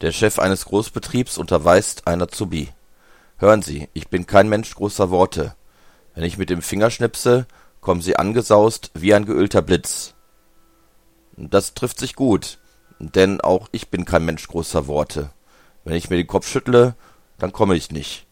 Der Chef eines Großbetriebs unterweist ein Azubi: „ Hören Sie, ich bin kein Mensch großer Worte. Wenn ich mit dem Finger schnipse, kommen Sie angesaust wie ein geölter Blitz. Das trifft sich gut, denn auch ich bin kein Mensch großer Worte. Wenn ich mir den Kopf schüttle, dann komme ich nicht